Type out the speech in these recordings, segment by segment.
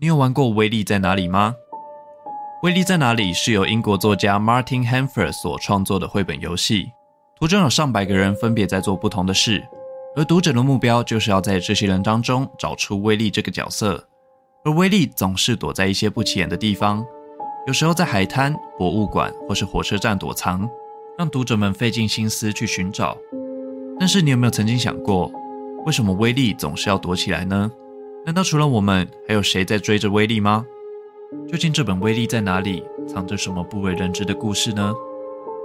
你有玩过《威力在哪里》吗？《威力在哪里》是由英国作家 Martin Hanford 所创作的绘本游戏，图中有上百个人分别在做不同的事，而读者的目标就是要在这些人当中找出威力这个角色，而威力总是躲在一些不起眼的地方，有时候在海滩、博物馆或是火车站躲藏，让读者们费尽心思去寻找。但是你有没有曾经想过，为什么威力总是要躲起来呢？难道除了我们，还有谁在追着威力吗？究竟这本《威力在哪里》藏着什么不为人知的故事呢？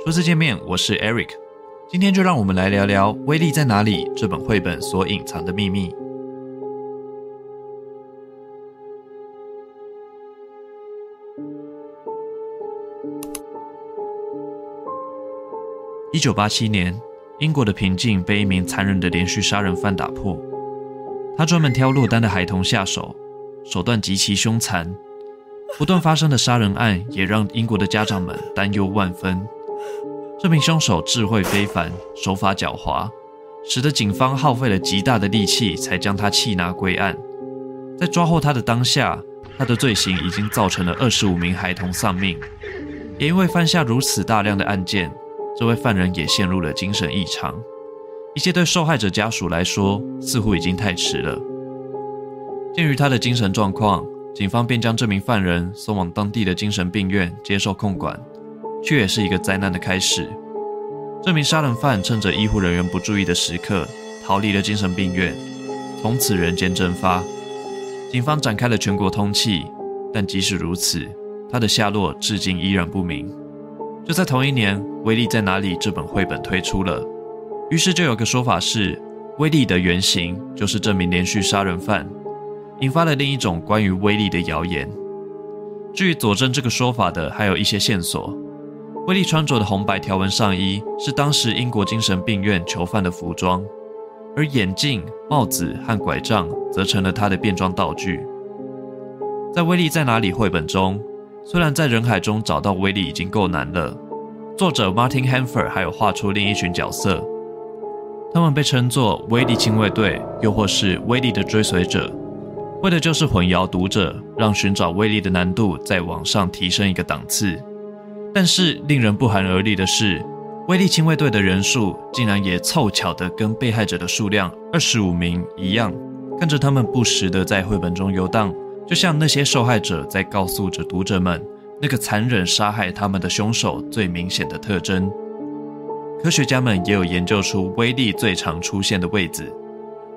初次见面，我是 Eric，今天就让我们来聊聊《威力在哪里》这本绘本所隐藏的秘密。一九八七年。英国的平静被一名残忍的连续杀人犯打破。他专门挑落单的孩童下手，手段极其凶残。不断发生的杀人案也让英国的家长们担忧万分。这名凶手智慧非凡，手法狡猾，使得警方耗费了极大的力气才将他缉拿归案。在抓获他的当下，他的罪行已经造成了二十五名孩童丧命。也因为犯下如此大量的案件。这位犯人也陷入了精神异常，一切对受害者家属来说似乎已经太迟了。鉴于他的精神状况，警方便将这名犯人送往当地的精神病院接受控管，却也是一个灾难的开始。这名杀人犯趁着医护人员不注意的时刻逃离了精神病院，从此人间蒸发。警方展开了全国通缉，但即使如此，他的下落至今依然不明。就在同一年，《威力在哪里》这本绘本推出了，于是就有个说法是，威力的原型就是这名连续杀人犯，引发了另一种关于威力的谣言。至于佐证这个说法的，还有一些线索。威力穿着的红白条纹上衣是当时英国精神病院囚犯的服装，而眼镜、帽子和拐杖则成了他的变装道具。在《威力在哪里》绘本中。虽然在人海中找到威力已经够难了，作者 Martin Hanford 还有画出另一群角色，他们被称作威力亲卫队，又或是威力的追随者，为的就是混淆读者，让寻找威力的难度再往上提升一个档次。但是令人不寒而栗的是，威力亲卫队的人数竟然也凑巧的跟被害者的数量二十五名一样，看着他们不时的在绘本中游荡。就像那些受害者在告诉着读者们，那个残忍杀害他们的凶手最明显的特征。科学家们也有研究出威力最常出现的位置，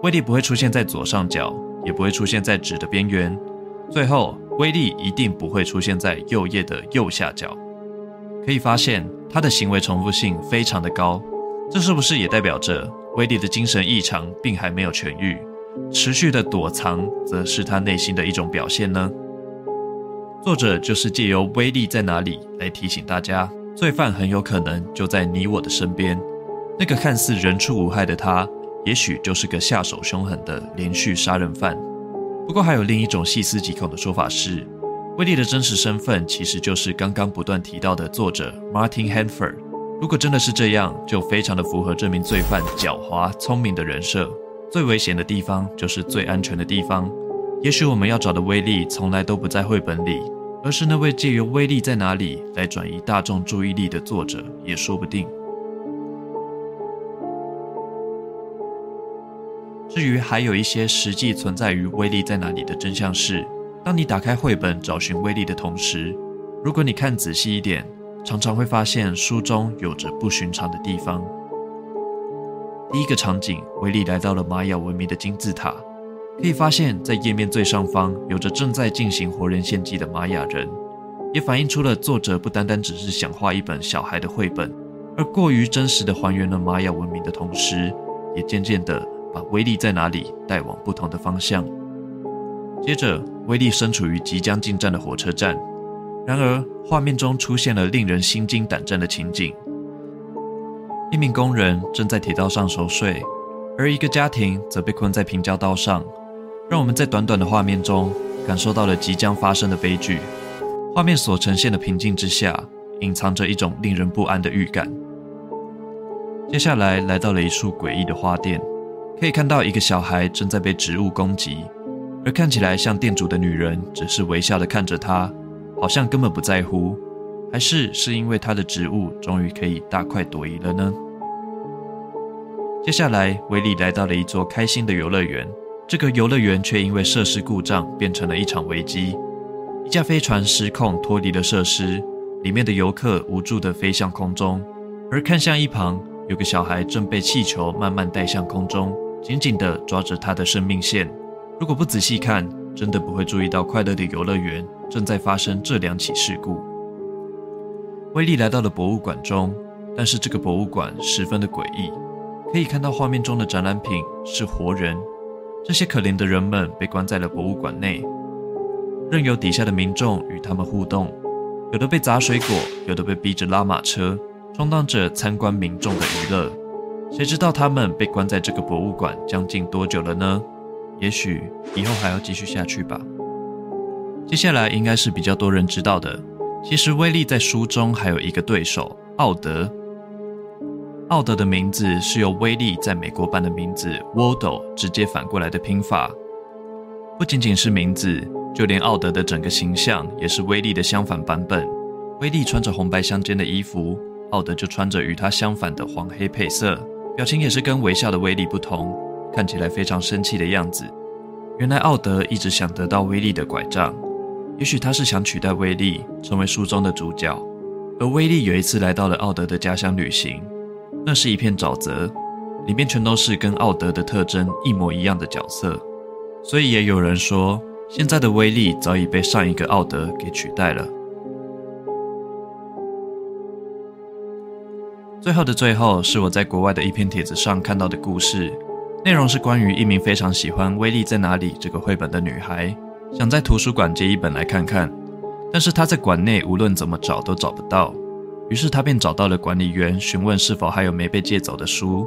威力不会出现在左上角，也不会出现在纸的边缘，最后威力一定不会出现在右页的右下角。可以发现，他的行为重复性非常的高，这是不是也代表着威力的精神异常并还没有痊愈？持续的躲藏，则是他内心的一种表现呢？作者就是借由威力在哪里来提醒大家，罪犯很有可能就在你我的身边。那个看似人畜无害的他，也许就是个下手凶狠的连续杀人犯。不过，还有另一种细思极恐的说法是，威力的真实身份其实就是刚刚不断提到的作者 Martin Hanford。如果真的是这样，就非常的符合这名罪犯狡猾聪明的人设。最危险的地方就是最安全的地方。也许我们要找的威力从来都不在绘本里，而是那位借由威力在哪里来转移大众注意力的作者，也说不定。至于还有一些实际存在于威力在哪里的真相是：当你打开绘本找寻威力的同时，如果你看仔细一点，常常会发现书中有着不寻常的地方。第一个场景，威力来到了玛雅文明的金字塔。可以发现，在页面最上方有着正在进行活人献祭的玛雅人，也反映出了作者不单单只是想画一本小孩的绘本，而过于真实的还原了玛雅文明的同时，也渐渐的把威力在哪里带往不同的方向。接着，威力身处于即将进站的火车站，然而画面中出现了令人心惊胆战的情景。一名工人正在铁道上熟睡，而一个家庭则被困在平交道上。让我们在短短的画面中感受到了即将发生的悲剧。画面所呈现的平静之下，隐藏着一种令人不安的预感。接下来来到了一处诡异的花店，可以看到一个小孩正在被植物攻击，而看起来像店主的女人只是微笑地看着他，好像根本不在乎。还是是因为他的植物终于可以大快朵颐了呢？接下来，维利来到了一座开心的游乐园，这个游乐园却因为设施故障变成了一场危机。一架飞船失控脱离了设施，里面的游客无助地飞向空中，而看向一旁，有个小孩正被气球慢慢带向空中，紧紧地抓着他的生命线。如果不仔细看，真的不会注意到快乐的游乐园正在发生这两起事故。威利来到了博物馆中，但是这个博物馆十分的诡异。可以看到画面中的展览品是活人，这些可怜的人们被关在了博物馆内，任由底下的民众与他们互动。有的被砸水果，有的被逼着拉马车，充当着参观民众的娱乐。谁知道他们被关在这个博物馆将近多久了呢？也许以后还要继续下去吧。接下来应该是比较多人知道的。其实威利在书中还有一个对手奥德。奥德的名字是由威利在美国版的名字 Waldo 直接反过来的拼法。不仅仅是名字，就连奥德的整个形象也是威利的相反版本。威利穿着红白相间的衣服，奥德就穿着与他相反的黄黑配色，表情也是跟微笑的威利不同，看起来非常生气的样子。原来奥德一直想得到威利的拐杖。也许他是想取代威利成为书中的主角，而威利有一次来到了奥德的家乡旅行，那是一片沼泽，里面全都是跟奥德的特征一模一样的角色，所以也有人说，现在的威利早已被上一个奥德给取代了。最后的最后，是我在国外的一篇帖子上看到的故事，内容是关于一名非常喜欢《威利在哪里》这个绘本的女孩。想在图书馆借一本来看看，但是她在馆内无论怎么找都找不到，于是他便找到了管理员，询问是否还有没被借走的书。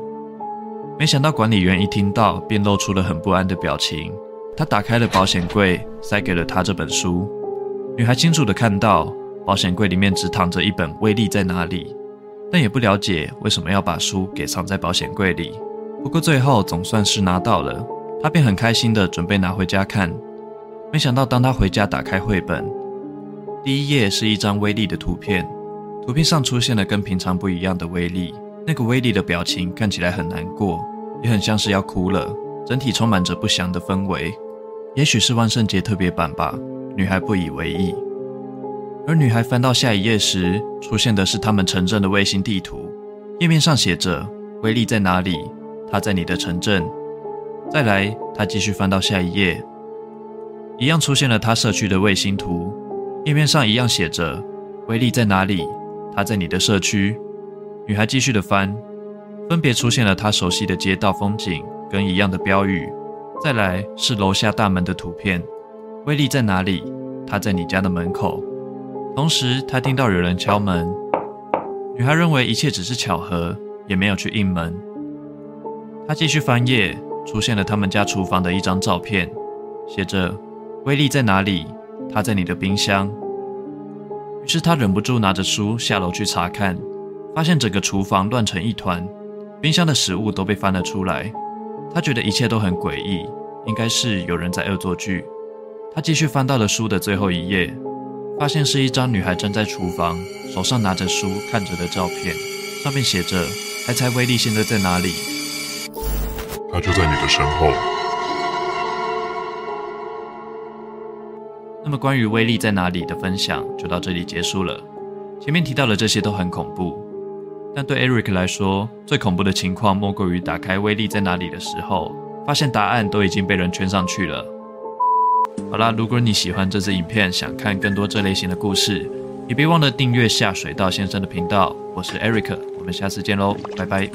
没想到管理员一听到，便露出了很不安的表情。他打开了保险柜，塞给了他这本书。女孩清楚地看到，保险柜里面只躺着一本《威利在哪里》，但也不了解为什么要把书给藏在保险柜里。不过最后总算是拿到了，她便很开心地准备拿回家看。没想到，当他回家打开绘本，第一页是一张威利的图片，图片上出现了跟平常不一样的威力。那个威力的表情看起来很难过，也很像是要哭了，整体充满着不祥的氛围。也许是万圣节特别版吧，女孩不以为意。而女孩翻到下一页时，出现的是他们城镇的卫星地图，页面上写着“威力在哪里？他在你的城镇。”再来，她继续翻到下一页。一样出现了他社区的卫星图，页面上一样写着“威力在哪里？他在你的社区。”女孩继续的翻，分别出现了她熟悉的街道风景跟一样的标语。再来是楼下大门的图片，“威利在哪里？他在你家的门口。”同时，她听到有人敲门，女孩认为一切只是巧合，也没有去应门。她继续翻页，出现了他们家厨房的一张照片，写着。威利在哪里？他在你的冰箱。于是他忍不住拿着书下楼去查看，发现整个厨房乱成一团，冰箱的食物都被翻了出来。他觉得一切都很诡异，应该是有人在恶作剧。他继续翻到了书的最后一页，发现是一张女孩站在厨房，手上拿着书看着的照片，上面写着：“还猜威力现在在哪里？”他就在你的身后。那么关于威力在哪里的分享就到这里结束了。前面提到的这些都很恐怖，但对 Eric 来说，最恐怖的情况莫过于打开威力在哪里的时候，发现答案都已经被人圈上去了。好啦，如果你喜欢这支影片，想看更多这类型的故事，也别忘了订阅下水道先生的频道。我是 Eric，我们下次见喽，拜拜。